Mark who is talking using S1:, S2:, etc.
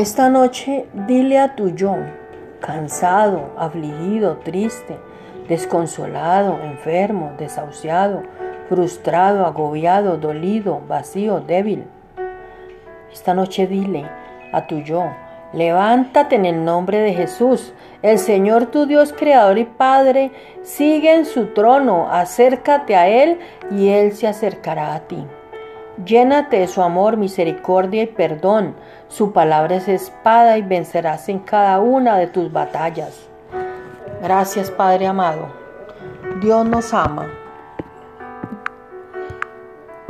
S1: Esta noche dile a tu yo, cansado, afligido, triste, desconsolado, enfermo, desahuciado, frustrado, agobiado, dolido, vacío, débil. Esta noche dile a tu yo, levántate en el nombre de Jesús. El Señor tu Dios, Creador y Padre, sigue en su trono, acércate a Él y Él se acercará a ti. Llénate de su amor, misericordia y perdón. Su palabra es espada y vencerás en cada una de tus batallas. Gracias Padre amado. Dios nos ama.